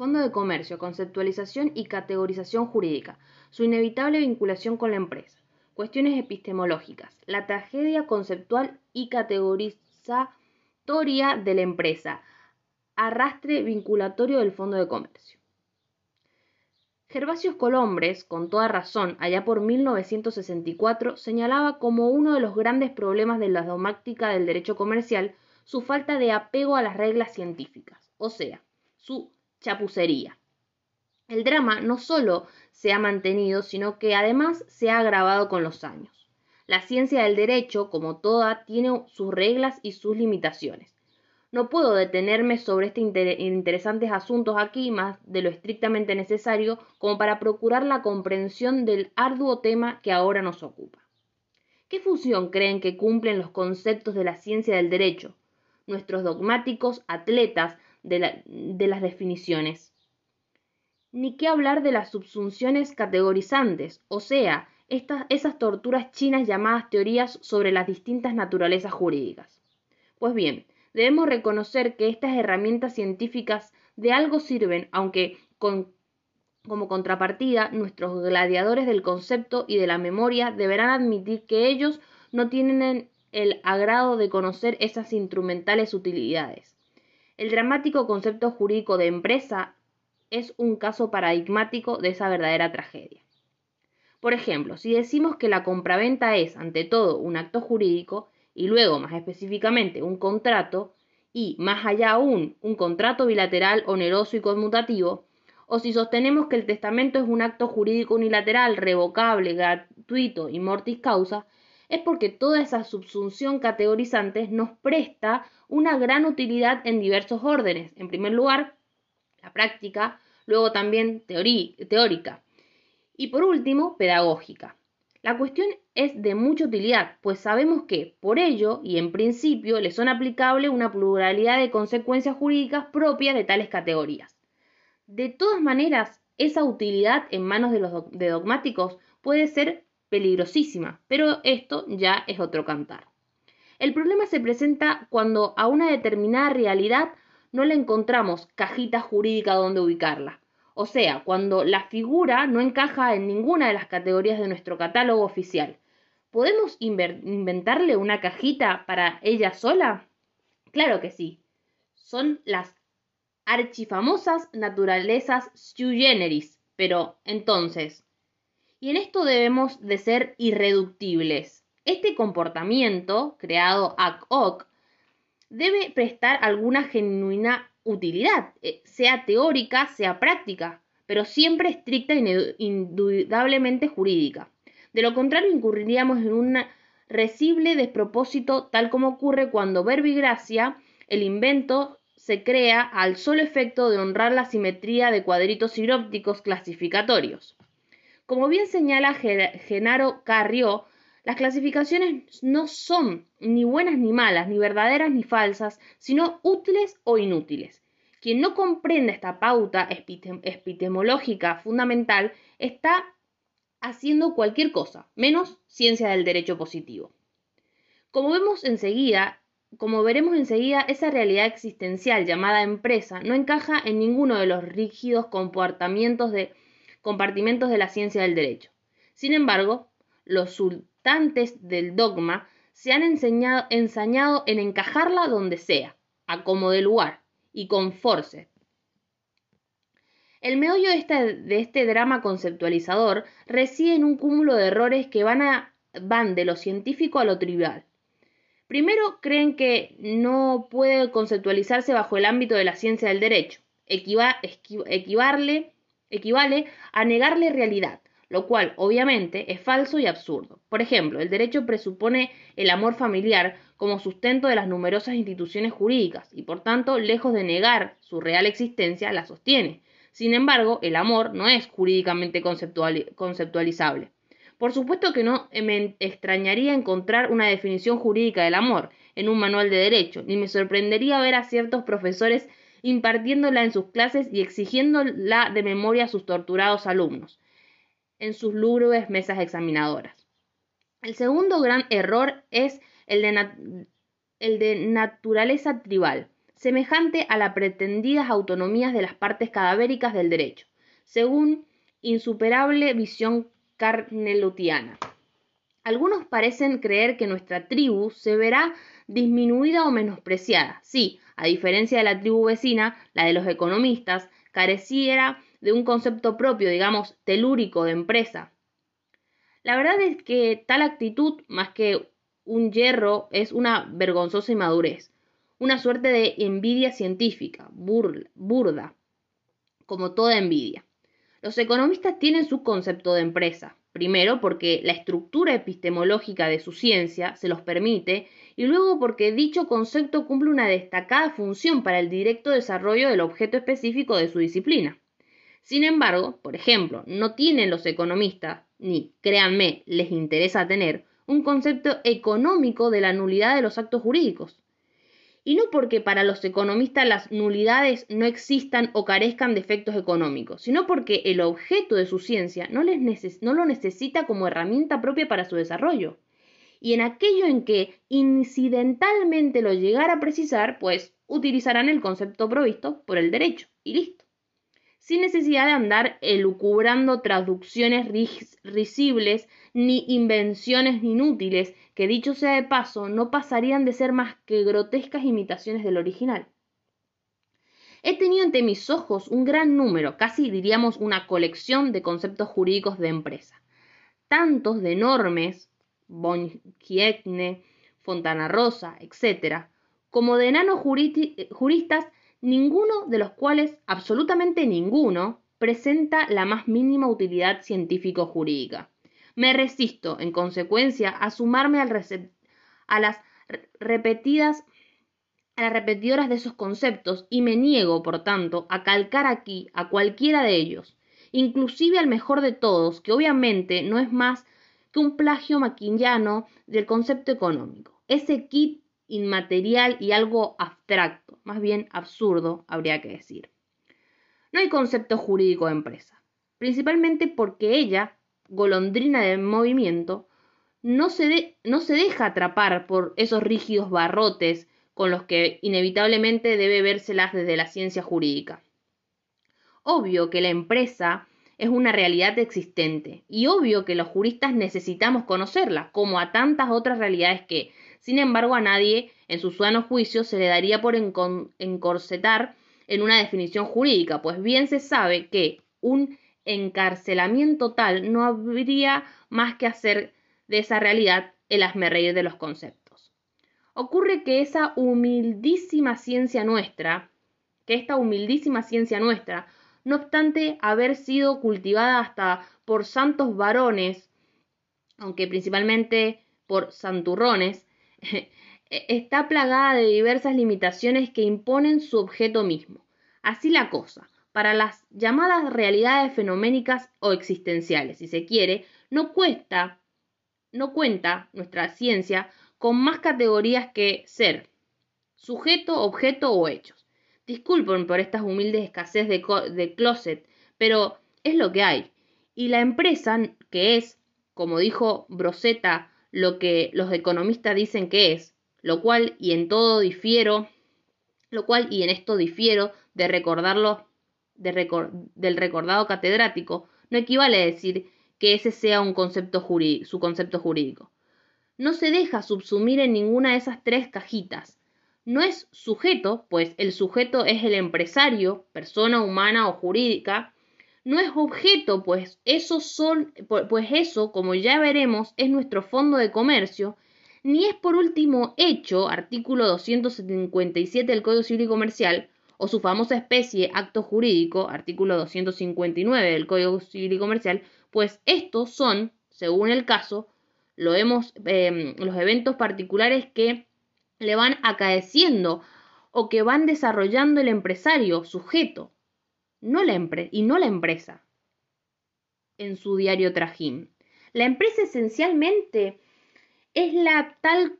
Fondo de Comercio, conceptualización y categorización jurídica, su inevitable vinculación con la empresa, cuestiones epistemológicas, la tragedia conceptual y categorizatoria de la empresa, arrastre vinculatorio del Fondo de Comercio. Gervasios Colombres, con toda razón, allá por 1964, señalaba como uno de los grandes problemas de la dogmática del derecho comercial su falta de apego a las reglas científicas, o sea, su chapucería. El drama no solo se ha mantenido, sino que además se ha agravado con los años. La ciencia del derecho, como toda, tiene sus reglas y sus limitaciones. No puedo detenerme sobre estos interesantes asuntos aquí más de lo estrictamente necesario como para procurar la comprensión del arduo tema que ahora nos ocupa. ¿Qué función creen que cumplen los conceptos de la ciencia del derecho? Nuestros dogmáticos atletas de, las definiciones. Ni qué hablar de las subsunciones categorizantes, o sea, estas, esas torturas chinas llamadas teorías sobre las distintas naturalezas jurídicas. Pues bien, debemos reconocer que estas herramientas científicas de algo sirven, aunque como contrapartida, nuestros gladiadores del concepto y de la memoria deberán admitir que ellos no tienen el agrado de conocer esas instrumentales utilidades. El dramático concepto jurídico de empresa es un caso paradigmático de esa verdadera tragedia. Por ejemplo, si decimos que la compraventa es, ante todo, un acto jurídico, y luego, más específicamente, un contrato, y, más allá aún, un contrato bilateral oneroso y conmutativo, o si sostenemos que el testamento es un acto jurídico unilateral, revocable, gratuito y mortis causa, es porque toda esa subsunción categorizante nos presta una gran utilidad en diversos órdenes. En primer lugar, la práctica, luego también teórica y por último, pedagógica. La cuestión es de mucha utilidad, pues sabemos que, por ello, y en principio, le son aplicables una pluralidad de consecuencias jurídicas propias de tales categorías. De todas maneras, esa utilidad en manos de los dogmáticos puede ser peligrosísima, pero esto ya es otro cantar. El problema se presenta cuando a una determinada realidad no le encontramos cajita jurídica donde ubicarla. O sea, cuando la figura no encaja en ninguna de las categorías de nuestro catálogo oficial. ¿Podemos inventarle una cajita para ella sola? Claro que sí. Son las archifamosas naturalezas sui generis. Pero entonces, y en esto debemos de ser irreductibles. Este comportamiento, creado ad hoc, debe prestar alguna genuina utilidad, eh, sea teórica, sea práctica, pero siempre estricta e indudablemente jurídica. De lo contrario, incurriríamos en un recible despropósito, tal como ocurre cuando verbigracia, el invento, se crea al solo efecto de honrar la simetría de cuadritos sinópticos clasificatorios. Como bien señala Genaro Carrió, las clasificaciones no son ni buenas ni malas, ni verdaderas ni falsas, sino útiles o inútiles. Quien no comprende esta pauta epistemológica fundamental está haciendo cualquier cosa, menos ciencia del derecho positivo. Como vemos enseguida, como veremos enseguida, esa realidad existencial llamada empresa no encaja en ninguno de los rígidos comportamientos de compartimentos de la ciencia del derecho. Sin embargo, los sultantes del dogma se han enseñado, ensañado en encajarla donde sea, a como de lugar, y con force. El meollo de este, de este drama conceptualizador reside en un cúmulo de errores que van, a, van de lo científico a lo trivial. Primero, creen que no puede conceptualizarse bajo el ámbito de la ciencia del derecho. equivarle equivale a negarle realidad, lo cual obviamente es falso y absurdo. Por ejemplo, el derecho presupone el amor familiar como sustento de las numerosas instituciones jurídicas y por tanto, lejos de negar su real existencia, la sostiene. Sin embargo, el amor no es jurídicamente conceptualizable. Por supuesto que no me extrañaría encontrar una definición jurídica del amor en un manual de derecho, ni me sorprendería ver a ciertos profesores impartiéndola en sus clases y exigiéndola de memoria a sus torturados alumnos en sus lúgubres mesas examinadoras. El segundo gran error es el de, el de naturaleza tribal. semejante a las pretendidas autonomías de las partes cadavéricas del derecho, según insuperable visión carnelutiana. Algunos parecen creer que nuestra tribu se verá disminuida o menospreciada. Sí, a diferencia de la tribu vecina, la de los economistas, careciera de un concepto propio, digamos, telúrico de empresa. La verdad es que tal actitud, más que un hierro, es una vergonzosa inmadurez una suerte de envidia científica, burda, como toda envidia. Los economistas tienen su concepto de empresa, primero porque la estructura epistemológica de su ciencia se los permite y luego porque dicho concepto cumple una destacada función para el directo desarrollo del objeto específico de su disciplina. Sin embargo, por ejemplo, no tienen los economistas, ni, créanme, les interesa tener, un concepto económico de la nulidad de los actos jurídicos y no porque para los economistas las nulidades no existan o carezcan de efectos económicos, sino porque el objeto de su ciencia no, les no lo necesita como herramienta propia para su desarrollo. Y en aquello en que incidentalmente lo llegara a precisar, pues utilizarán el concepto provisto por el derecho, y listo. Sin necesidad de andar elucubrando traducciones risibles ni invenciones inútiles que dicho sea de paso no pasarían de ser más que grotescas imitaciones del original. He tenido ante mis ojos un gran número, casi diríamos una colección de conceptos jurídicos de empresa, tantos de enormes, Bonchietne, Fontana Rosa, etc., como de enanos juristas, ninguno de los cuales, absolutamente ninguno, presenta la más mínima utilidad científico-jurídica. Me resisto, en consecuencia, a sumarme a las repetidas a las repetidoras de esos conceptos y me niego, por tanto, a calcar aquí a cualquiera de ellos, inclusive al mejor de todos, que obviamente no es más que un plagio maquillano del concepto económico. Ese kit inmaterial y algo abstracto, más bien absurdo, habría que decir. No hay concepto jurídico de empresa, principalmente porque ella golondrina del movimiento, no se, no se deja atrapar por esos rígidos barrotes con los que inevitablemente debe vérselas desde la ciencia jurídica. Obvio que la empresa es una realidad existente y obvio que los juristas necesitamos conocerla, como a tantas otras realidades que, sin embargo, a nadie en su sano juicio se le daría por encorsetar en una definición jurídica, pues bien se sabe que un encarcelamiento tal, no habría más que hacer de esa realidad el asmerreír de los conceptos. Ocurre que esa humildísima ciencia nuestra, que esta humildísima ciencia nuestra, no obstante haber sido cultivada hasta por santos varones, aunque principalmente por santurrones, está plagada de diversas limitaciones que imponen su objeto mismo. Así la cosa, para las llamadas realidades fenoménicas o existenciales, si se quiere, no cuesta, no cuenta nuestra ciencia con más categorías que ser, sujeto, objeto o hechos. Disculpen por estas humildes escasez de, de closet, pero es lo que hay. Y la empresa, que es, como dijo Broseta, lo que los economistas dicen que es, lo cual y en todo difiero, lo cual y en esto difiero de recordarlo del recordado catedrático no equivale a decir que ese sea un concepto su concepto jurídico. No se deja subsumir en ninguna de esas tres cajitas. No es sujeto, pues el sujeto es el empresario, persona humana o jurídica. No es objeto, pues eso, son, pues eso, como ya veremos, es nuestro fondo de comercio. Ni es por último hecho, artículo 257 del Código Civil y Comercial, o su famosa especie acto jurídico, artículo 259 del Código Civil y Comercial, pues estos son, según el caso, lo vemos, em, los eventos particulares que le van acaeciendo o que van desarrollando el empresario sujeto, no la y no la empresa, en su diario trajín. La empresa esencialmente es la tal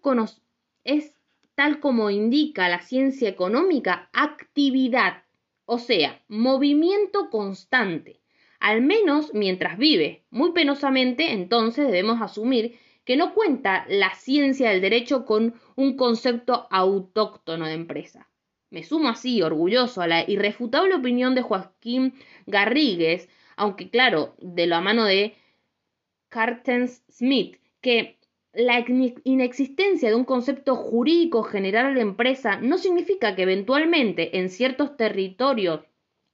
es tal como indica la ciencia económica, actividad, o sea, movimiento constante, al menos mientras vive. Muy penosamente, entonces, debemos asumir que no cuenta la ciencia del derecho con un concepto autóctono de empresa. Me sumo así, orgulloso, a la irrefutable opinión de Joaquín Garrigues, aunque claro, de la mano de Carten Smith, que la inexistencia de un concepto jurídico general la empresa no significa que eventualmente en ciertos territorios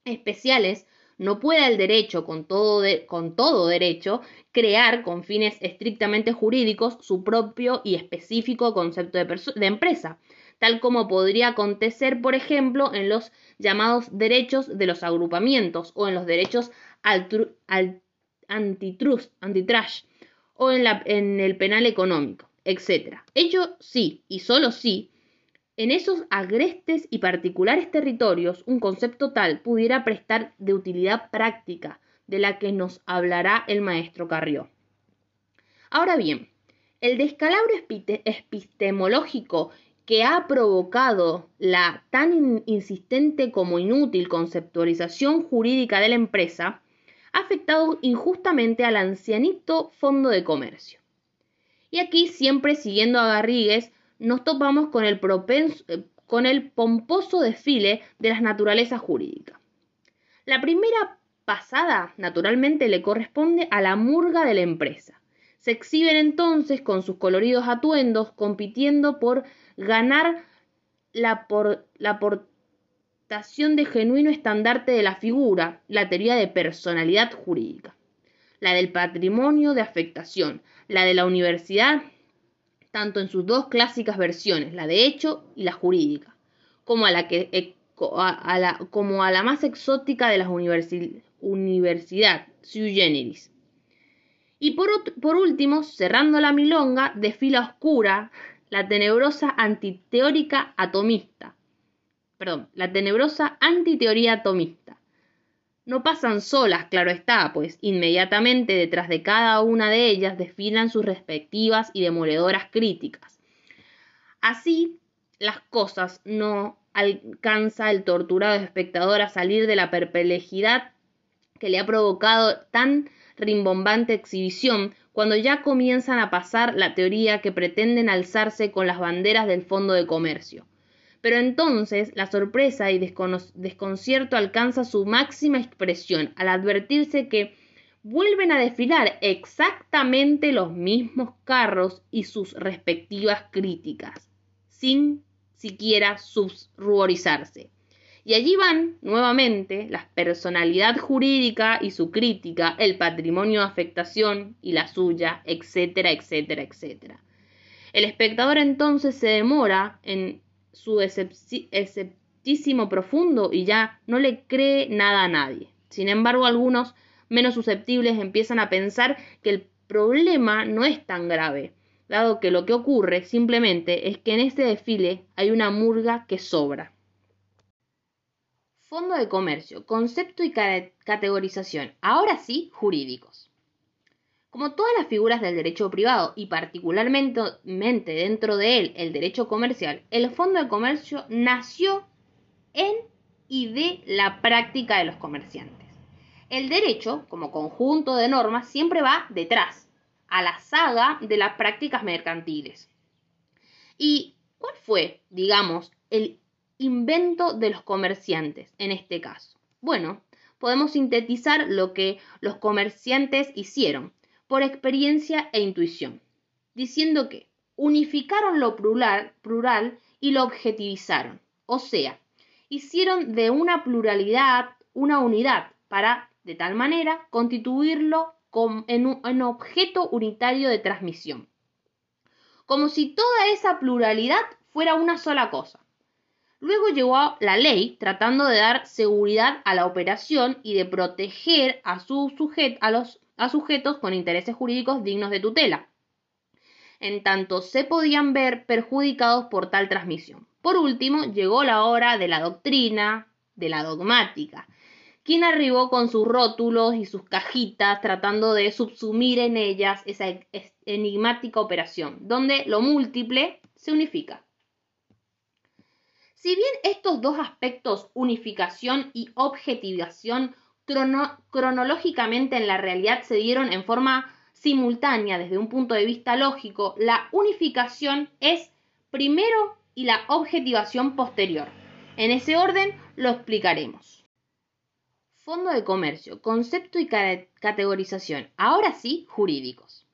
especiales no pueda el derecho, con todo, con todo derecho, crear con fines estrictamente jurídicos su propio y específico concepto de, de empresa, tal como podría acontecer, por ejemplo, en los llamados derechos de los agrupamientos o en los derechos antitrust, o en el penal económico, etc. Ello sí, y solo sí, en esos agrestes y particulares territorios un concepto tal pudiera prestar de utilidad práctica, de la que nos hablará el maestro Carrió. Ahora bien, el descalabro epistemológico que ha provocado la tan insistente como inútil conceptualización jurídica de la empresa ha afectado injustamente al ancianito fondo de comercio. Y aquí, siempre siguiendo a Garrigues, nos topamos con el, eh, con el pomposo desfile de las naturalezas jurídicas. La primera pasada, naturalmente, le corresponde a la murga de la empresa. Se exhiben entonces con sus coloridos atuendos, compitiendo por ganar la, por, la, por, de genuino estandarte de la figura, la teoría de personalidad jurídica, la del patrimonio de afectación, la de la universidad, tanto en sus dos clásicas versiones, la de hecho y la jurídica, como a la, que, eh, a, como a la más exótica de las universidad, sui generis. Y por, por último, cerrando la milonga, desfila oscura la tenebrosa antiteórica atomista, perdón, la tenebrosa antiteoría atomista. No pasan solas, claro está, pues inmediatamente detrás de cada una de ellas desfilan sus respectivas y demoledoras críticas. Así, las cosas no alcanza el torturado espectador a salir de la perplejidad que le ha provocado tan rimbombante exhibición cuando ya comienzan a pasar la teoría que pretenden alzarse con las banderas del fondo de comercio. Pero entonces la sorpresa y desconcierto alcanza su máxima expresión al advertirse que vuelven a desfilar exactamente los mismos carros y sus respectivas críticas, sin siquiera subruborizarse. Y allí van, nuevamente, la personalidad jurídica y su crítica, el patrimonio de afectación y la suya, etcétera, etcétera, etcétera. El espectador entonces se demora en su escepticismo profundo y ya no le cree nada a nadie. Sin embargo, algunos menos susceptibles empiezan a pensar que el problema no es tan grave, dado que lo que ocurre simplemente es que en este desfile hay una murga que sobra. Fondo de comercio, concepto y categorización, ahora sí jurídicos. Como todas las figuras del derecho privado y particularmente dentro de él el derecho comercial, el Fondo de Comercio nació en y de la práctica de los comerciantes. El derecho, como conjunto de normas, siempre va detrás, a la saga de las prácticas mercantiles. ¿Y cuál fue, digamos, el invento de los comerciantes en este caso? Bueno, podemos sintetizar lo que los comerciantes hicieron por experiencia e intuición, diciendo que unificaron lo plural, y lo objetivizaron, o sea, hicieron de una pluralidad una unidad para, de tal manera, constituirlo en un objeto unitario de transmisión. Como si toda esa pluralidad fuera una sola cosa. Luego llegó la ley tratando de dar seguridad a la operación y de proteger a, su sujet a los sujetos con intereses jurídicos dignos de tutela, en tanto se podían ver perjudicados por tal transmisión. Por último, llegó la hora de la doctrina, de la dogmática, quien arribó con sus rótulos y sus cajitas tratando de subsumir en ellas esa enigmática operación, donde lo múltiple se unifica. Si bien estos dos aspectos, unificación y objetivación, cronológicamente en la realidad se dieron en forma simultánea desde un punto de vista lógico, la unificación es primero y la objetivación posterior. En ese orden lo explicaremos. Fondo de comercio, concepto y categorización, ahora sí jurídicos.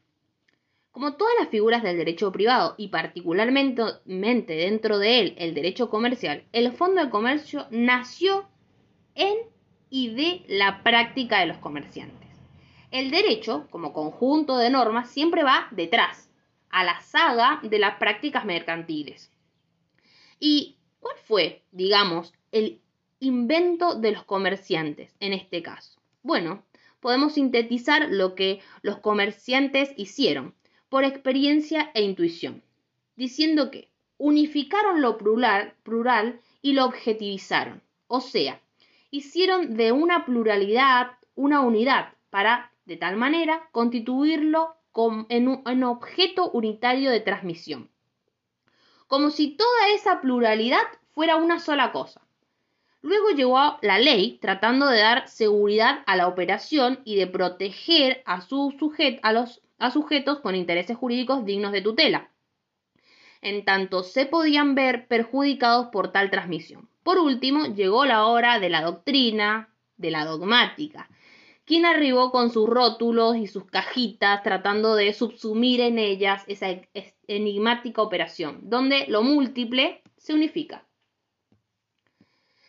Como todas las figuras del derecho privado y particularmente dentro de él el derecho comercial, el Fondo de Comercio nació en y de la práctica de los comerciantes. El derecho, como conjunto de normas, siempre va detrás, a la saga de las prácticas mercantiles. ¿Y cuál fue, digamos, el invento de los comerciantes en este caso? Bueno, podemos sintetizar lo que los comerciantes hicieron por experiencia e intuición, diciendo que unificaron lo plural, y lo objetivizaron, o sea, hicieron de una pluralidad una unidad para, de tal manera, constituirlo en un objeto unitario de transmisión, como si toda esa pluralidad fuera una sola cosa. Luego llegó la ley tratando de dar seguridad a la operación y de proteger a, su a los a sujetos con intereses jurídicos dignos de tutela, en tanto se podían ver perjudicados por tal transmisión. Por último, llegó la hora de la doctrina, de la dogmática, quien arribó con sus rótulos y sus cajitas tratando de subsumir en ellas esa enigmática operación, donde lo múltiple se unifica.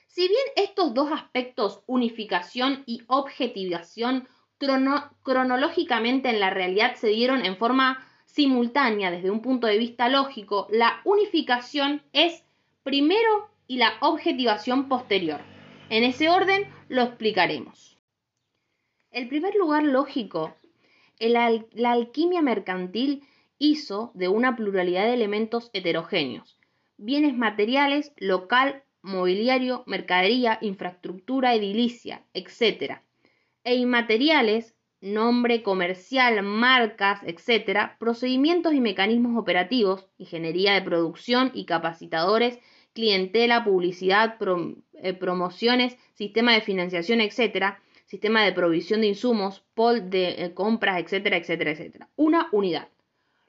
Si bien estos dos aspectos, unificación y objetivación, cronológicamente en la realidad se dieron en forma simultánea desde un punto de vista lógico, la unificación es primero y la objetivación posterior. En ese orden lo explicaremos. El primer lugar lógico, la alquimia mercantil hizo de una pluralidad de elementos heterogéneos, bienes materiales, local, mobiliario, mercadería, infraestructura edilicia, etc., e inmateriales, nombre comercial, marcas, etc., procedimientos y mecanismos operativos, ingeniería de producción y capacitadores, clientela, publicidad, eh, promociones, sistema de financiación, etc., sistema de provisión de insumos, pol de eh, compras, etcétera, etcétera, etcétera. Una unidad,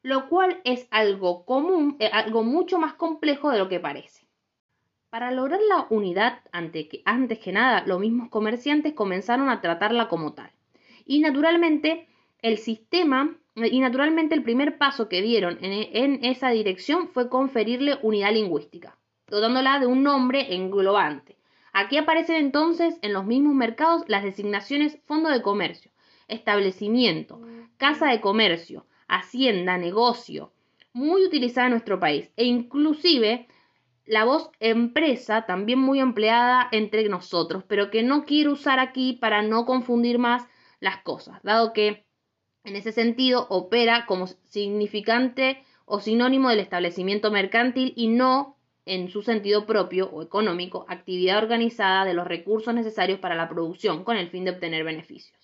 lo cual es algo común, eh, algo mucho más complejo de lo que parece. Para lograr la unidad, antes que, nada, los mismos comerciantes comenzaron a tratarla como tal. Y naturalmente, el sistema, y naturalmente el primer paso que dieron en esa dirección fue conferirle unidad lingüística, dotándola de un nombre englobante. Aquí aparecen entonces en los mismos mercados las designaciones fondo de comercio, establecimiento, casa de comercio, hacienda, negocio, muy utilizada en nuestro país, e inclusive la voz empresa, también muy empleada entre nosotros, pero que no quiero usar aquí para no confundir más las cosas, dado que en ese sentido opera como significante o sinónimo del establecimiento mercantil y no en su sentido propio o económico, actividad organizada de los recursos necesarios para la producción con el fin de obtener beneficios.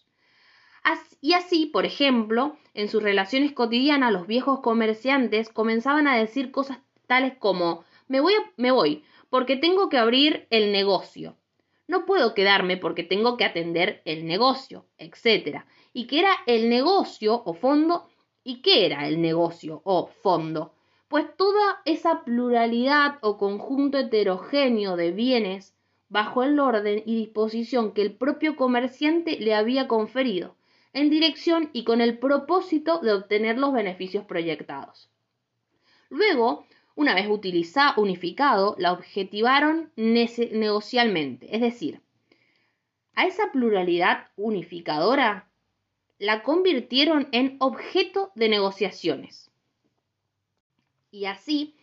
Y así, por ejemplo, en sus relaciones cotidianas, los viejos comerciantes comenzaban a decir cosas tales como me voy, me voy porque tengo que abrir el negocio. No puedo quedarme porque tengo que atender el negocio, etc. ¿Y qué era el negocio o fondo? ¿Y qué era el negocio o fondo? Pues toda esa pluralidad o conjunto heterogéneo de bienes bajo el orden y disposición que el propio comerciante le había conferido, en dirección y con el propósito de obtener los beneficios proyectados. Luego, una vez utilizado, unificado, la objetivaron negocialmente, es decir, a esa pluralidad unificadora la convirtieron en objeto de negociaciones. Y así,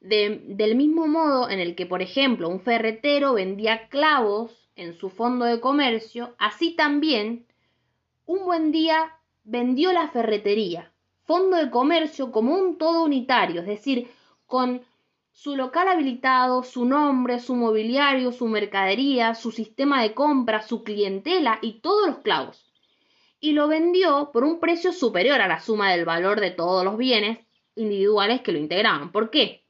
del mismo modo en el que, por ejemplo, un ferretero vendía clavos en su fondo de comercio, así también, un buen día vendió la ferretería, fondo de comercio como un todo unitario, es decir, con su local habilitado, su nombre, su mobiliario, su mercadería, su sistema de compra, su clientela y todos los clavos. Y lo vendió por un precio superior a la suma del valor de todos los bienes individuales que lo integraban. ¿Por qué?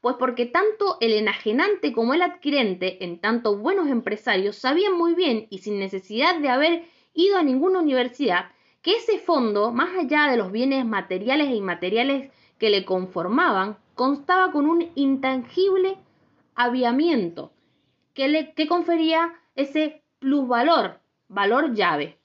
Pues porque tanto el enajenante como el adquirente, en tanto buenos empresarios, sabían muy bien y sin necesidad de haber ido a ninguna universidad que ese fondo, más allá de los bienes materiales e inmateriales que le conformaban, constaba con un intangible aviamiento, que, le, que confería ese plusvalor, valor llave.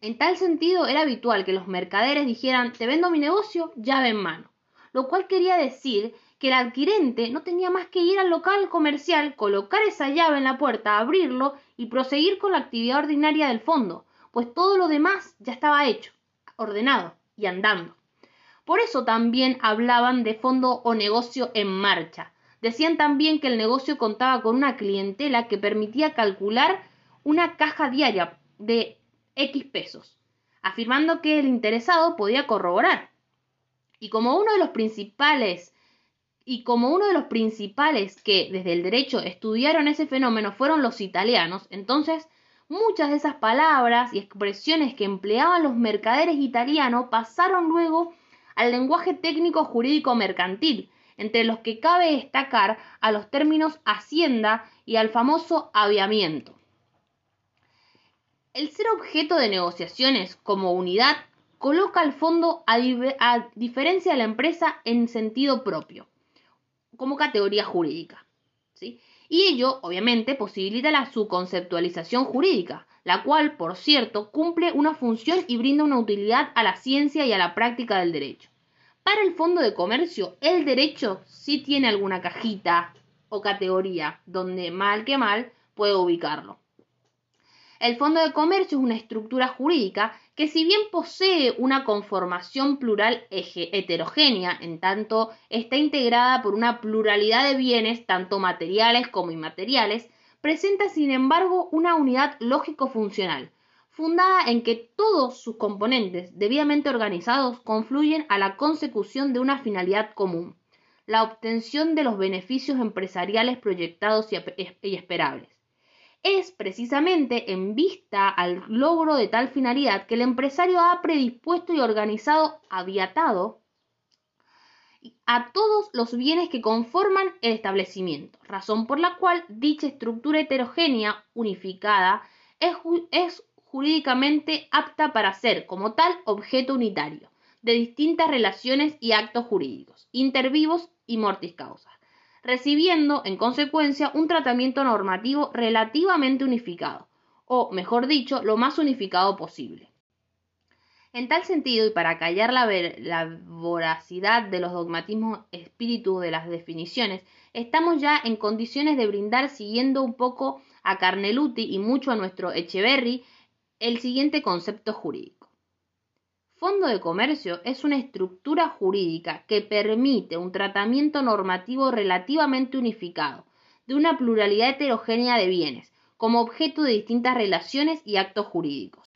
En tal sentido, era habitual que los mercaderes dijeran, te vendo mi negocio, llave en mano, lo cual quería decir que el adquirente no tenía más que ir al local comercial, colocar esa llave en la puerta, abrirlo y proseguir con la actividad ordinaria del fondo, pues todo lo demás ya estaba hecho, ordenado y andando. Por eso también hablaban de fondo o negocio en marcha. Decían también que el negocio contaba con una clientela que permitía calcular una caja diaria de X pesos, afirmando que el interesado podía corroborar. Y como uno de los principales y como uno de los principales que desde el derecho estudiaron ese fenómeno fueron los italianos, entonces muchas de esas palabras y expresiones que empleaban los mercaderes italianos pasaron luego al lenguaje técnico jurídico mercantil, entre los que cabe destacar a los términos hacienda y al famoso aviamiento. El ser objeto de negociaciones como unidad coloca al fondo a, diferencia de la empresa en sentido propio, como categoría jurídica. ¿sí? Y ello, obviamente, posibilita la su conceptualización jurídica, la cual, por cierto, cumple una función y brinda una utilidad a la ciencia y a la práctica del derecho. Para el fondo de comercio, el derecho sí tiene alguna cajita o categoría donde mal que mal puede ubicarlo. El Fondo de Comercio es una estructura jurídica que si bien posee una conformación plural heterogénea, en tanto está integrada por una pluralidad de bienes, tanto materiales como inmateriales, presenta sin embargo una unidad lógico-funcional, fundada en que todos sus componentes debidamente organizados confluyen a la consecución de una finalidad común, la obtención de los beneficios empresariales proyectados y esperables. Es precisamente en vista al logro de tal finalidad que el empresario ha predispuesto y organizado, aviatado a todos los bienes que conforman el establecimiento, razón por la cual dicha estructura heterogénea unificada es, es jurídicamente apta para ser como tal objeto unitario de distintas relaciones y actos jurídicos, intervivos y mortis causa recibiendo, en consecuencia, un tratamiento normativo relativamente unificado, o, mejor dicho, lo más unificado posible. En tal sentido, y para callar la, voracidad de los dogmatismos espíritus de las definiciones, estamos ya en condiciones de brindar, siguiendo un poco a Carneluti y mucho a nuestro Echeverry, el siguiente concepto jurídico. Fondo de comercio es una estructura jurídica que permite un tratamiento normativo relativamente unificado de una pluralidad heterogénea de bienes, como objeto de distintas relaciones y actos jurídicos.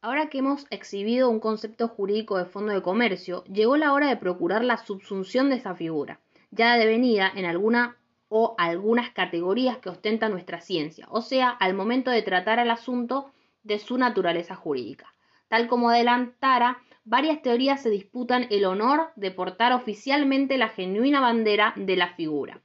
Ahora que hemos exhibido un concepto jurídico de fondo de comercio, llegó la hora de procurar la subsunción de esa figura, ya devenida en alguna o algunas categorías que ostenta nuestra ciencia, o sea, al momento de tratar el asunto de su naturaleza jurídica. Tal como adelantara, varias teorías se disputan el honor de portar oficialmente la genuina bandera de la figura.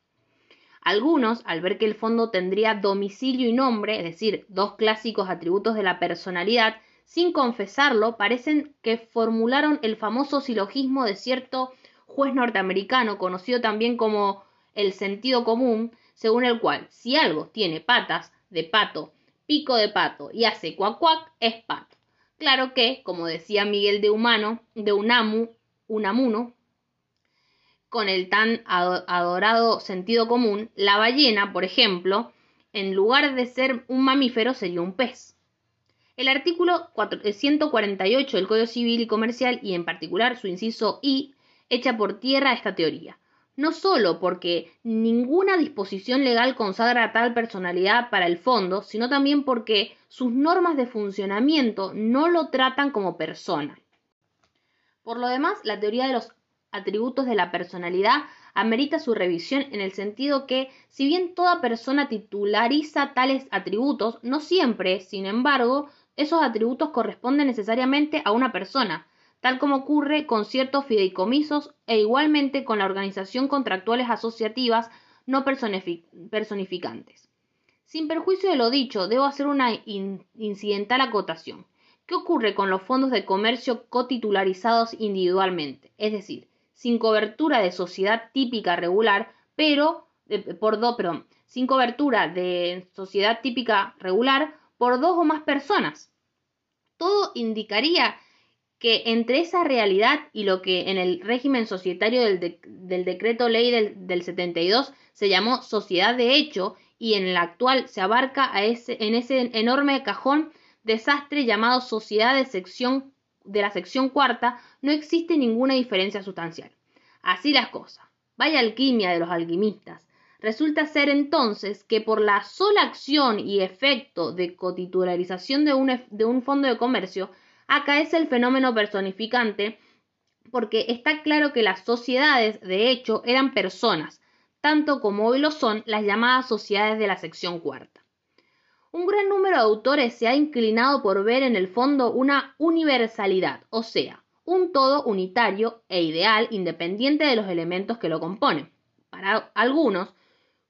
Algunos, al ver que el fondo tendría domicilio y nombre, es decir, dos clásicos atributos de la personalidad, sin confesarlo, parecen que formularon el famoso silogismo de cierto juez norteamericano, conocido también como el sentido común, según el cual si algo tiene patas de pato, pico de pato y hace cuac cuac, es pato. Claro que, como decía Miguel de Humano, de Unamu, Unamuno, con el tan adorado sentido común, la ballena, por ejemplo, en lugar de ser un mamífero, sería un pez. El artículo 148 del Código Civil y Comercial, y en particular su inciso I, echa por tierra esta teoría no solo porque ninguna disposición legal consagra tal personalidad para el fondo, sino también porque sus normas de funcionamiento no lo tratan como persona. Por lo demás, la teoría de los atributos de la personalidad amerita su revisión en el sentido que, si bien toda persona titulariza tales atributos, no siempre, sin embargo, esos atributos corresponden necesariamente a una persona, tal como ocurre con ciertos fideicomisos e igualmente con la organización contractuales asociativas no personificantes. Sin perjuicio de lo dicho, debo hacer una incidental acotación. ¿Qué ocurre con los fondos de comercio cotitularizados individualmente? Es decir, sin cobertura de sociedad típica regular, pero por dos, sin cobertura de sociedad típica regular por dos o más personas. Todo indicaría que entre esa realidad y lo que en el régimen societario del, decreto ley del, del, 72 se llamó sociedad de hecho y en el actual se abarca a ese, en ese enorme cajón desastre llamado sociedad de, sección, de la sección cuarta, no existe ninguna diferencia sustancial. Así las cosas. Vaya alquimia de los alquimistas. Resulta ser entonces que por la sola acción y efecto de cotitularización de un, de un fondo de comercio, acaece el fenómeno personificante, porque está claro que las sociedades, de hecho, eran personas, tanto como hoy lo son las llamadas sociedades de la sección cuarta. Un gran número de autores se ha inclinado por ver en el fondo una universalidad, o sea, un todo unitario e ideal independiente de los elementos que lo componen. Para algunos,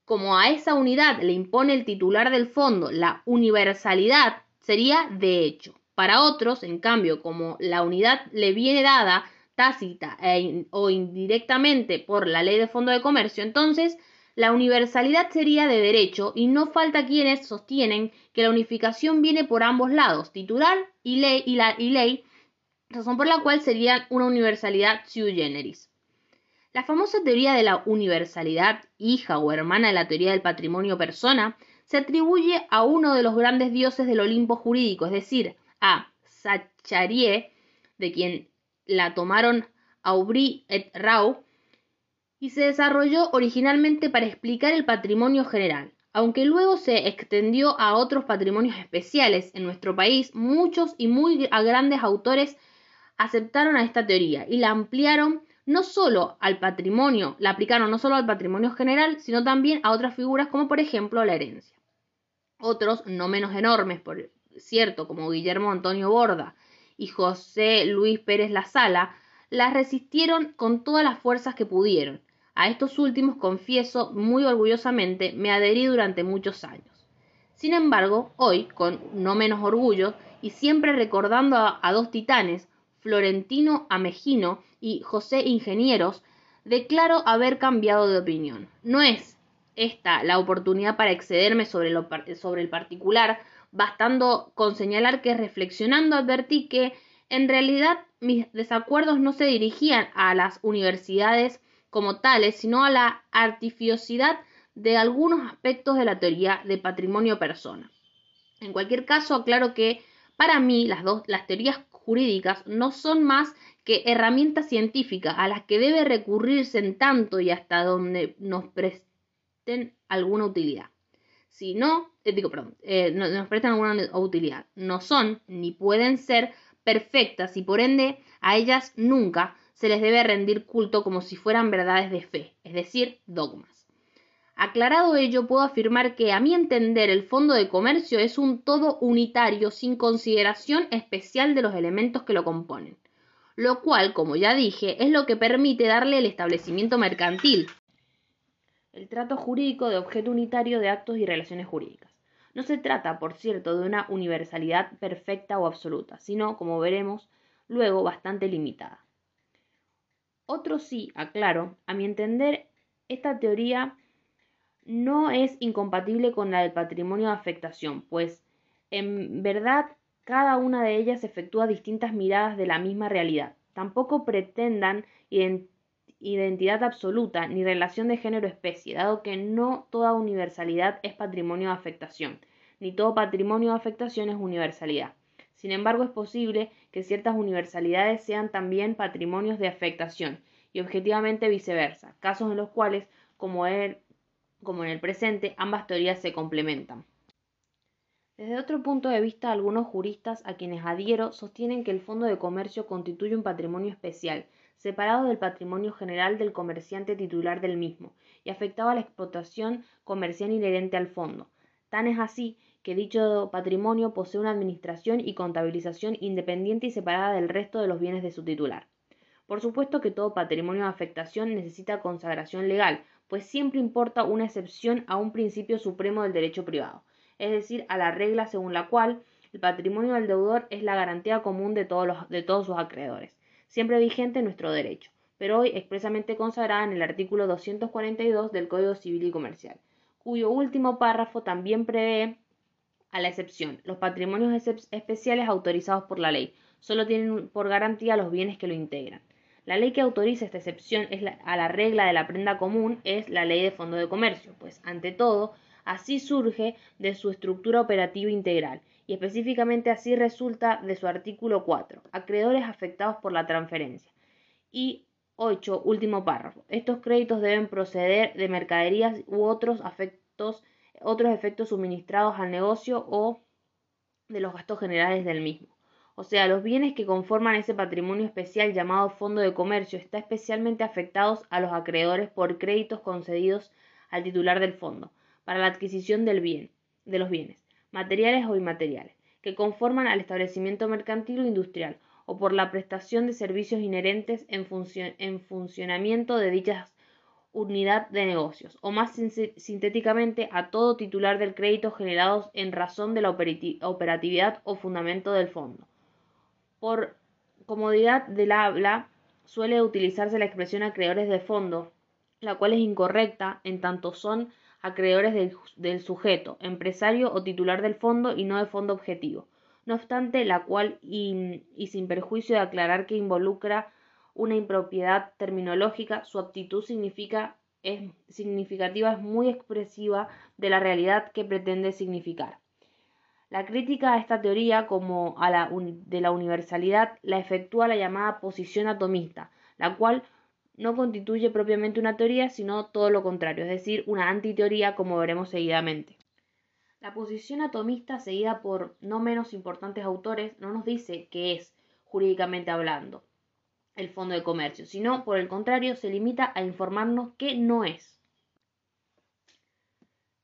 como a esa unidad le impone el titular del fondo la universalidad, sería de hecho. Para otros, en cambio, como la unidad le viene dada tácita e o indirectamente por la ley de fondo de comercio, entonces la universalidad sería de derecho y no falta quienes sostienen que la unificación viene por ambos lados, titular y ley, y ley razón por la cual sería una universalidad sui generis. La famosa teoría de la universalidad, hija o hermana de la teoría del patrimonio persona, se atribuye a uno de los grandes dioses del Olimpo jurídico, es decir, a Sacharie, de quien la tomaron Aubry et Rau, y se desarrolló originalmente para explicar el patrimonio general. Aunque luego se extendió a otros patrimonios especiales en nuestro país, muchos y muy grandes autores aceptaron a esta teoría y la ampliaron no solo al patrimonio, la aplicaron no solo al patrimonio general, sino también a otras figuras como por ejemplo la herencia. Otros, no menos enormes, por cierto, como Guillermo Antonio Borda y José Luis Pérez La Sala, las resistieron con todas las fuerzas que pudieron. A estos últimos, confieso muy orgullosamente, me adherí durante muchos años. Sin embargo, hoy, con no menos orgullo, y siempre recordando a, dos titanes, Florentino Amejino y José Ingenieros, declaro haber cambiado de opinión. No es esta la oportunidad para excederme sobre el particular, bastando con señalar que reflexionando advertí que en realidad mis desacuerdos no se dirigían a las universidades como tales, sino a la artificiosidad de algunos aspectos de la teoría de patrimonio persona. En cualquier caso, aclaro que para mí las dos las teorías jurídicas no son más que herramientas científicas a las que debe recurrirse en tanto y hasta donde nos presten alguna utilidad. Si no, eh, digo, perdón, eh, no, nos prestan alguna utilidad, no son ni pueden ser perfectas y por ende a ellas nunca se les debe rendir culto como si fueran verdades de fe, es decir, dogmas. Aclarado ello, puedo afirmar que, a mi entender, el Fondo de Comercio es un todo unitario sin consideración especial de los elementos que lo componen lo cual, como ya dije, es lo que permite darle el establecimiento mercantil, el trato jurídico de objeto unitario de actos y relaciones jurídicas. No se trata, por cierto, de una universalidad perfecta o absoluta, sino, como veremos, luego bastante limitada. Otro sí, aclaro, a mi entender, esta teoría no es incompatible con la del patrimonio de afectación, pues en verdad cada una de ellas efectúa distintas miradas de la misma realidad. Tampoco pretendan identidad absoluta ni relación de género-especie, dado que no toda universalidad es patrimonio de afectación, ni todo patrimonio de afectación es universalidad. Sin embargo, es posible que ciertas universalidades sean también patrimonios de afectación, y objetivamente viceversa, casos en los cuales, como, como en el presente, ambas teorías se complementan. Desde otro punto de vista, algunos juristas a quienes adhiero sostienen que el Fondo de Comercio constituye un patrimonio especial, separado del patrimonio general del comerciante titular del mismo, y afectado a la explotación comercial inherente al fondo. Tan es así que dicho patrimonio posee una administración y contabilización independiente y separada del resto de los bienes de su titular. Por supuesto que todo patrimonio de afectación necesita consagración legal, pues siempre importa una excepción a un principio supremo del derecho privado es decir, a la regla según la cual el patrimonio del deudor es la garantía común de todos, los, de todos sus acreedores, siempre vigente en nuestro derecho. pero hoy expresamente consagrada en el artículo 242 del Código Civil y Comercial, cuyo último párrafo también prevé a la excepción. Los patrimonios especiales autorizados por la ley solo tienen por garantía los bienes que lo integran. La ley que autoriza esta excepción es a la regla de la prenda común es la ley de fondo de comercio, pues ante todo así surge de su estructura operativa integral y específicamente así resulta de su artículo 4, acreedores afectados por la transferencia. Y 8, último párrafo. Estos créditos deben proceder de mercaderías u otros otros efectos suministrados al negocio o de los gastos generales del mismo. O sea, los bienes que conforman ese patrimonio especial llamado fondo de comercio están especialmente afectados a los acreedores por créditos concedidos al titular del fondo para la adquisición del bien, de los bienes, materiales o inmateriales, que conforman al establecimiento mercantil o industrial, o por la prestación de servicios inherentes en, en funcionamiento de dichas unidad de negocios, o más sintéticamente a todo titular del crédito generados en razón de la operatividad o fundamento del fondo. Por comodidad del habla, suele utilizarse la expresión acreedores de fondo, la cual es incorrecta en tanto son acreedores del, sujeto, empresario o titular del fondo y no de fondo objetivo. No obstante, la cual, y sin perjuicio de aclarar que involucra una impropiedad terminológica, su actitud significa, es significativa, es muy expresiva de la realidad que pretende significar. La crítica a esta teoría como a la de la universalidad la efectúa la llamada posición atomista, la cual no constituye propiamente una teoría, sino todo lo contrario, es decir, una antiteoría como veremos seguidamente. La posición atomista, seguida por no menos importantes autores, no nos dice qué es, jurídicamente hablando, el Fondo de Comercio, sino por el contrario se limita a informarnos qué no es.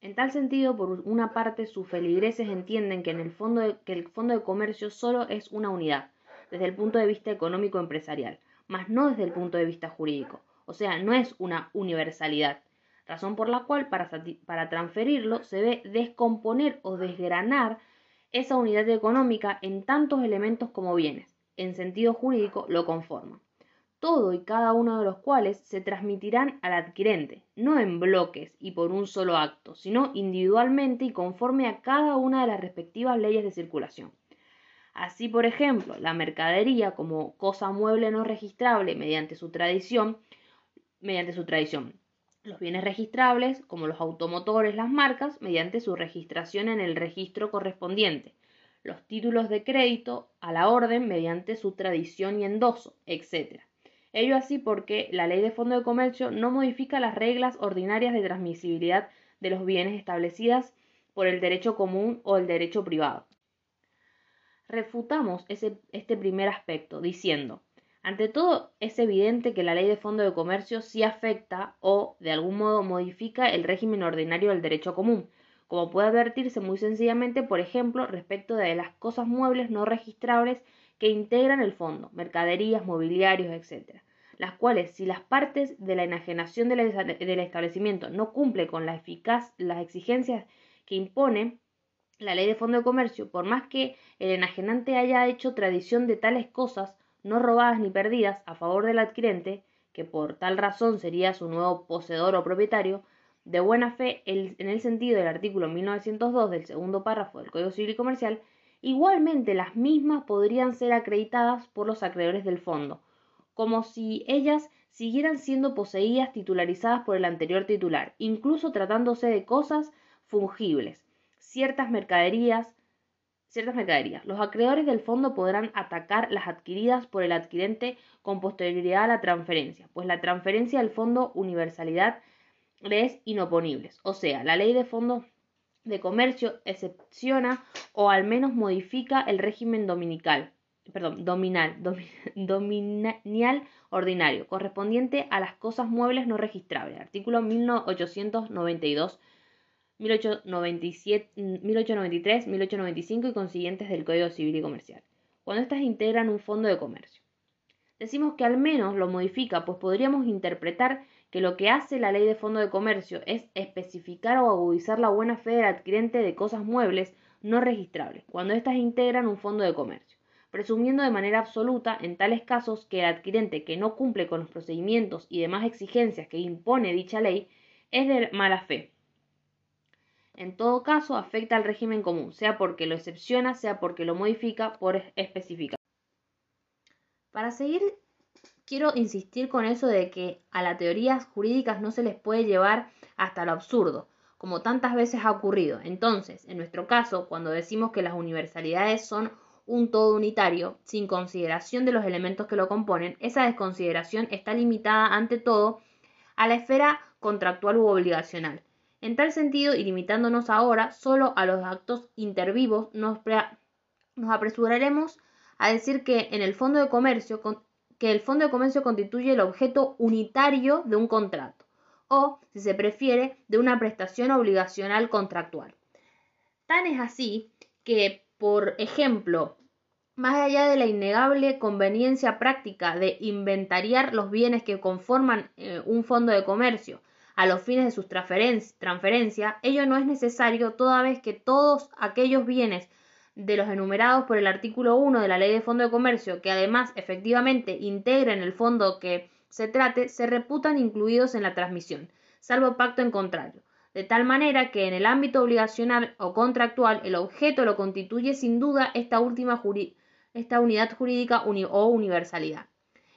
En tal sentido, por una parte, sus feligreses entienden que, en el fondo que el Fondo de Comercio solo es una unidad, desde el punto de vista económico empresarial, mas no desde el punto de vista jurídico, o sea, no es una universalidad, razón por la cual para, para transferirlo se debe descomponer o desgranar esa unidad económica en tantos elementos como bienes, en sentido jurídico lo conforman, todo y cada uno de los cuales se transmitirán al adquirente, no en bloques y por un solo acto, sino individualmente y conforme a cada una de las respectivas leyes de circulación. Así, por ejemplo, la mercadería como cosa mueble no registrable mediante su tradición, mediante su tradición. Los bienes registrables, como los automotores, las marcas, mediante su registración en el registro correspondiente los títulos de crédito a la orden mediante su tradición y endoso, etc. Ello así porque la ley de fondo de comercio no modifica las reglas ordinarias de transmisibilidad de los bienes establecidas por el derecho común o el derecho privado. Refutamos este primer aspecto diciendo, ante todo es evidente que la ley de fondo de comercio sí afecta o de algún modo modifica el régimen ordinario del derecho común, como puede advertirse muy sencillamente, por ejemplo, respecto de las cosas muebles no registrables que integran el fondo, mercaderías, mobiliarios, etc., las cuales, si las partes de la enajenación del, establecimiento no cumplen con la eficaz, las exigencias que impone la ley de fondo de comercio, por más que el enajenante haya hecho tradición de tales cosas no robadas ni perdidas a favor del adquirente, que por tal razón sería su nuevo poseedor o propietario, de buena fe en el sentido del artículo 1902 del segundo párrafo del Código Civil y Comercial, igualmente las mismas podrían ser acreditadas por los acreedores del fondo, como si ellas siguieran siendo poseídas titularizadas por el anterior titular, incluso tratándose de cosas fungibles, ciertas mercaderías, ciertas mercaderías. Los acreedores del fondo podrán atacar las adquiridas por el adquirente con posterioridad a la transferencia, pues la transferencia del fondo universalidad es inoponibles. O sea, la ley de fondo de comercio excepciona o al menos modifica el régimen dominical, perdón, dominal, dominial ordinario, correspondiente a las cosas muebles no registrables. Artículo 1892. 1897, 1893, 1895 y consiguientes del Código Civil y Comercial, cuando éstas integran un fondo de comercio. Decimos que al menos lo modifica, pues podríamos interpretar que lo que hace la ley de fondo de comercio es especificar o agudizar la buena fe del adquirente de cosas muebles no registrables, cuando éstas integran un fondo de comercio, presumiendo de manera absoluta en tales casos que el adquirente que no cumple con los procedimientos y demás exigencias que impone dicha ley es de mala fe. En todo caso, afecta al régimen común, sea porque lo excepciona, sea porque lo modifica por especificar. Para seguir, quiero insistir con eso de que a las teorías jurídicas no se les puede llevar hasta lo absurdo, como tantas veces ha ocurrido. Entonces, en nuestro caso, cuando decimos que las universalidades son un todo unitario, sin consideración de los elementos que lo componen, esa desconsideración está limitada ante todo a la esfera contractual u obligacional. En tal sentido, y limitándonos ahora solo a los actos intervivos, nos, nos apresuraremos a decir que en el fondo de comercio que el fondo de comercio constituye el objeto unitario de un contrato o, si se prefiere, de una prestación obligacional contractual. Tan es así que, por ejemplo, más allá de la innegable conveniencia práctica de inventariar los bienes que conforman eh, un fondo de comercio a los fines de su transferencia, ello no es necesario toda vez que todos aquellos bienes de los enumerados por el artículo 1 de la Ley de Fondo de Comercio, que además efectivamente integren el fondo que se trate, se reputan incluidos en la transmisión, salvo pacto en contrario, de tal manera que en el ámbito obligacional o contractual el objeto lo constituye sin duda esta última esta unidad jurídica o universalidad.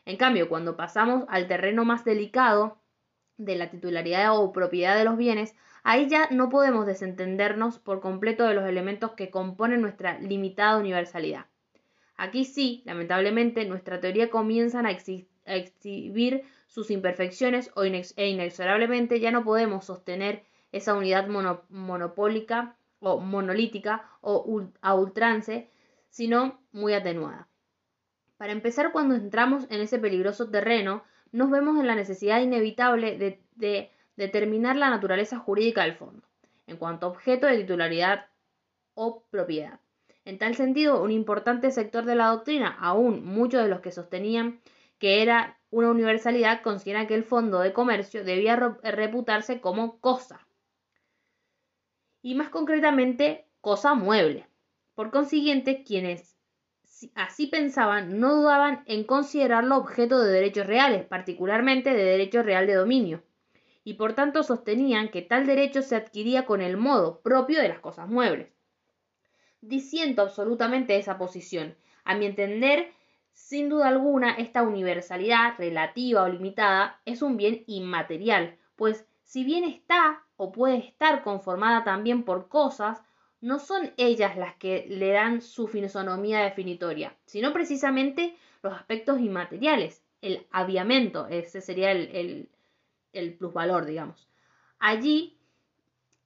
En cambio, cuando pasamos al terreno más delicado de la titularidad o propiedad de los bienes, ahí ya no podemos desentendernos por completo de los elementos que componen nuestra limitada universalidad. Aquí sí, lamentablemente, nuestra teoría comienza a, exhibir sus imperfecciones e inexorablemente ya no podemos sostener esa unidad monopólica o monolítica o a ultrance sino muy atenuada. Para empezar, cuando entramos en ese peligroso terreno, nos vemos en la necesidad inevitable de, determinar la naturaleza jurídica del fondo, en cuanto a objeto de titularidad o propiedad. En tal sentido, un importante sector de la doctrina, aún muchos de los que sostenían que era una universalidad, considera que el fondo de comercio debía reputarse como cosa. Y más concretamente, cosa mueble. Por consiguiente, quienes así pensaban no dudaban en considerarlo objeto de derechos reales, particularmente de derecho real de dominio, y por tanto sostenían que tal derecho se adquiría con el modo propio de las cosas muebles. Diciendo absolutamente esa posición, a mi entender, sin duda alguna, esta universalidad relativa o limitada es un bien inmaterial, pues si bien está o puede estar conformada también por cosas, no son ellas las que le dan su fisonomía definitoria, sino precisamente los aspectos inmateriales, el aviamento, ese sería el, el, plusvalor, digamos. Allí,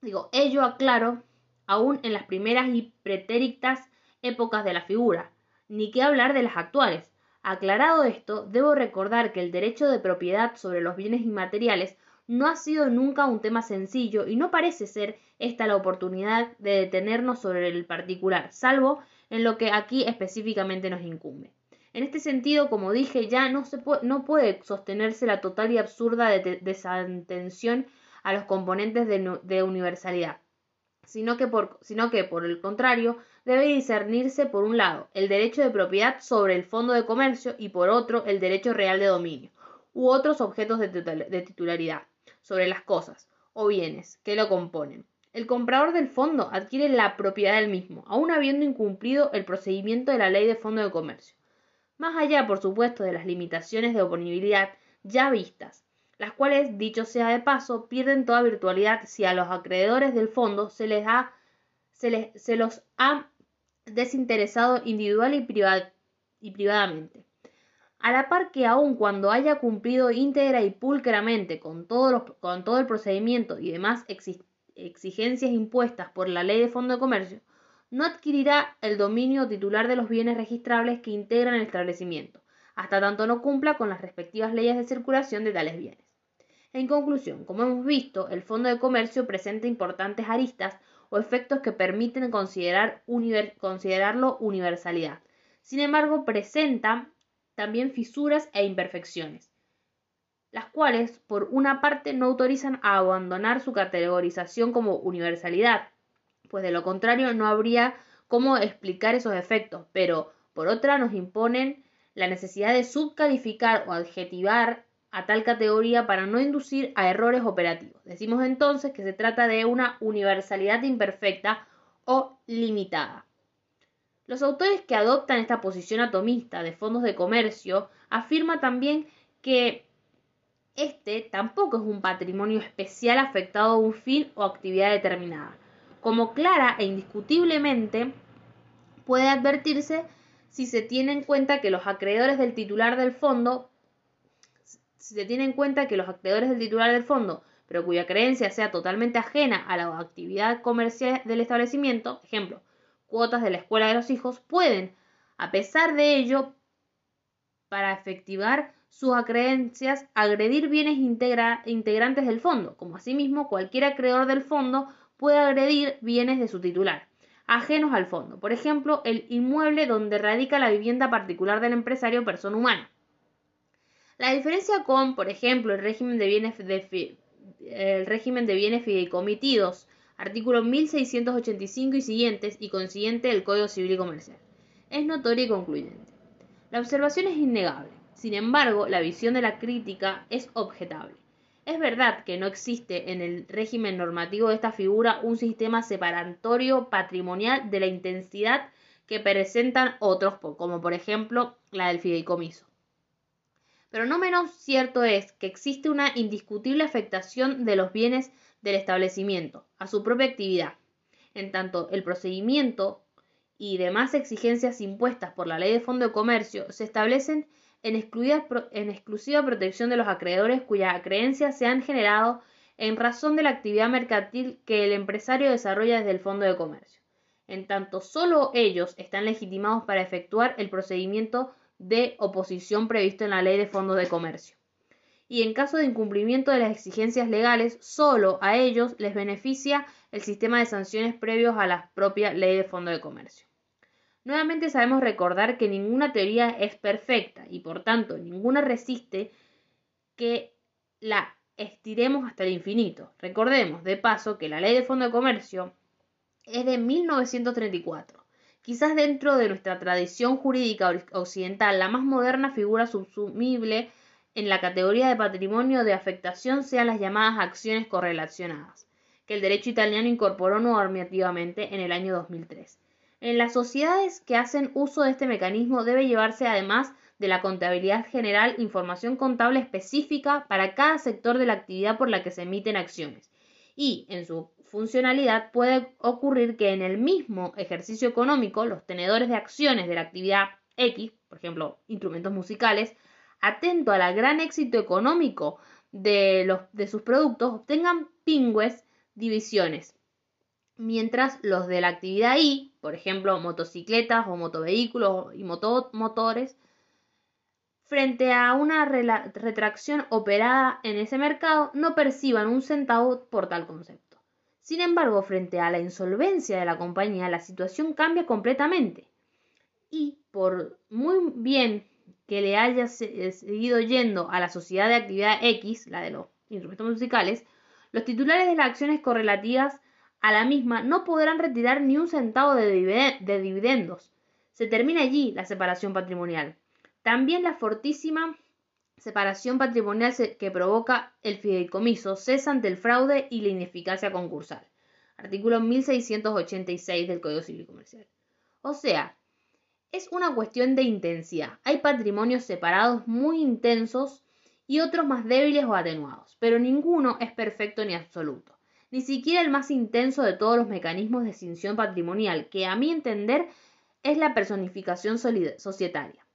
digo, ello aclaro, aún en las primeras y pretéritas épocas de la figura, ni qué hablar de las actuales. Aclarado esto, debo recordar que el derecho de propiedad sobre los bienes inmateriales no ha sido nunca un tema sencillo y no parece ser esta la oportunidad de detenernos sobre el particular, salvo en lo que aquí específicamente nos incumbe. En este sentido, como dije, ya no, se puede, sostenerse la total y absurda desatención a los componentes de, de universalidad, sino que, por, sino que, por el contrario, debe discernirse por un lado el derecho de propiedad sobre el fondo de comercio y por otro el derecho real de dominio u otros objetos de titularidad sobre las cosas o bienes que lo componen. El comprador del fondo adquiere la propiedad del mismo, aun habiendo incumplido el procedimiento de la ley de fondo de comercio. Más allá, por supuesto, de las limitaciones de oponibilidad ya vistas, las cuales, dicho sea de paso, pierden toda virtualidad si a los acreedores del fondo se les ha, se, se los ha desinteresado individual y, y privadamente a la par que aun cuando haya cumplido íntegra y pulcramente con todo, el procedimiento y demás exigencias impuestas por la ley de fondo de comercio, no adquirirá el dominio titular de los bienes registrables que integran el establecimiento, hasta tanto no cumpla con las respectivas leyes de circulación de tales bienes. En conclusión, como hemos visto, el fondo de comercio presenta importantes aristas o efectos que permiten considerar considerarlo universalidad. Sin embargo, presenta también fisuras e imperfecciones, las cuales, por una parte, no autorizan a abandonar su categorización como universalidad, pues de lo contrario no habría cómo explicar esos efectos, pero Por otra, nos imponen la necesidad de subcalificar o adjetivar a tal categoría para no inducir a errores operativos. Decimos entonces que se trata de una universalidad imperfecta o limitada. Los autores que adoptan esta posición atomista de fondos de comercio afirman también que este tampoco es un patrimonio especial afectado a un fin o actividad determinada. Como clara e indiscutiblemente puede advertirse si se tiene en cuenta que los acreedores del titular del fondo si se tiene en cuenta que los acreedores del titular del fondo, pero cuya creencia sea totalmente ajena a la actividad comercial del establecimiento, ejemplo, cuotas de la escuela de los hijos, pueden, a pesar de ello, para efectivar sus acreencias, agredir bienes integrantes del fondo, como asimismo cualquier acreedor del fondo puede agredir bienes de su titular, ajenos al fondo, por ejemplo, el inmueble donde radica la vivienda particular del empresario persona humana. La diferencia con, por ejemplo, el régimen de bienes, el régimen de bienes fideicomitidos, artículo 1685 y siguientes, y consiguiente del Código Civil y Comercial, es notoria y concluyente. La observación es innegable. Sin embargo, la visión de la crítica es objetable. Es verdad que no existe en el régimen normativo de esta figura un sistema separatorio patrimonial de la intensidad que presentan otros, como por ejemplo la del fideicomiso. Pero no menos cierto es que existe una indiscutible afectación de los bienes del establecimiento a su propia actividad, en tanto el procedimiento y demás exigencias impuestas por la ley de fondo de comercio se establecen en, en exclusiva protección de los acreedores cuyas creencias se han generado en razón de la actividad mercantil que el empresario desarrolla desde el fondo de comercio. En tanto, solo ellos están legitimados para efectuar el procedimiento de oposición previsto en la Ley de Fondos de Comercio. Y en caso de incumplimiento de las exigencias legales, solo a ellos les beneficia el sistema de sanciones previos a la propia Ley de Fondo de Comercio. Nuevamente sabemos recordar que ninguna teoría es perfecta y por tanto ninguna resiste que la estiremos hasta el infinito. Recordemos, de paso, que la Ley de Fondo de Comercio es de 1934 Quizás dentro de nuestra tradición jurídica occidental, la más moderna figura subsumible en la categoría de patrimonio de afectación sean las llamadas acciones correlacionadas, que el derecho italiano incorporó normativamente en el año 2003. En las sociedades que hacen uso de este mecanismo debe llevarse además de la contabilidad general información contable específica para cada sector de la actividad por la que se emiten acciones y, en su funcionalidad puede ocurrir que en el mismo ejercicio económico los tenedores de acciones de la actividad X, por ejemplo, instrumentos musicales, atento al gran éxito económico de, los, de sus productos, obtengan pingües divisiones, mientras los de la actividad Y, por ejemplo, motocicletas o motovehículos y motores, frente a una retracción operada en ese mercado, no perciban un centavo por tal concepto. Sin embargo, frente a la insolvencia de la compañía, la situación cambia completamente. Y por muy bien que le haya eh, seguido yendo a la sociedad de actividad X, la de los instrumentos musicales, los titulares de las acciones correlativas a la misma no podrán retirar ni un centavo de, dividendos. Se termina allí la separación patrimonial. También la fortísima separación patrimonial que provoca el fideicomiso cesa ante el fraude y la ineficacia concursal. Artículo 1686 del Código Civil Comercial. O sea, es una cuestión de intensidad. Hay patrimonios separados muy intensos y otros más débiles o atenuados, pero ninguno es perfecto ni absoluto. Ni siquiera el más intenso de todos los mecanismos de extinción patrimonial, que a mi entender es la personificación societaria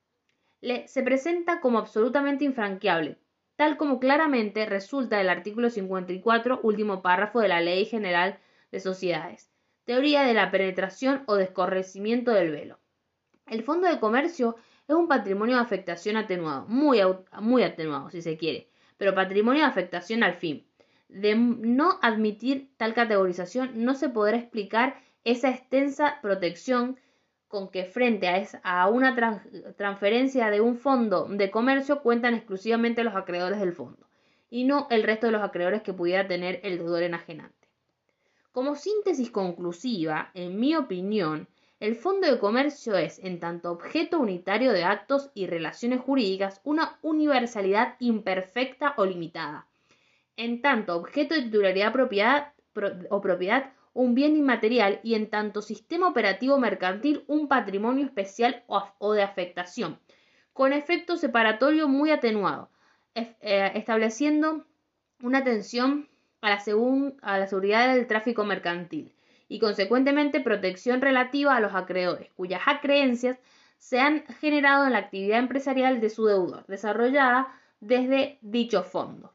se presenta como absolutamente infranqueable, tal como claramente resulta del artículo 54, último párrafo de la Ley General de Sociedades. Teoría de la penetración o descorrecimiento del velo. El fondo de comercio es un patrimonio de afectación atenuado, muy, atenuado si se quiere, pero patrimonio de afectación al fin. De no admitir tal categorización no se podrá explicar esa extensa protección con que frente a, una transferencia de un fondo de comercio cuentan exclusivamente los acreedores del fondo y no el resto de los acreedores que pudiera tener el deudor enajenante. Como síntesis conclusiva, en mi opinión, El fondo de comercio es, en tanto objeto unitario de actos y relaciones jurídicas, una universalidad imperfecta o limitada. En tanto objeto de titularidad propiedad, o propiedad, un bien inmaterial y en tanto sistema operativo mercantil, un patrimonio especial o, de afectación, con efecto separatorio muy atenuado, eh, estableciendo una atención a la, a la seguridad del tráfico mercantil y consecuentemente protección relativa a los acreedores, cuyas acreencias se han generado en la actividad empresarial de su deudor, desarrollada desde dicho fondo.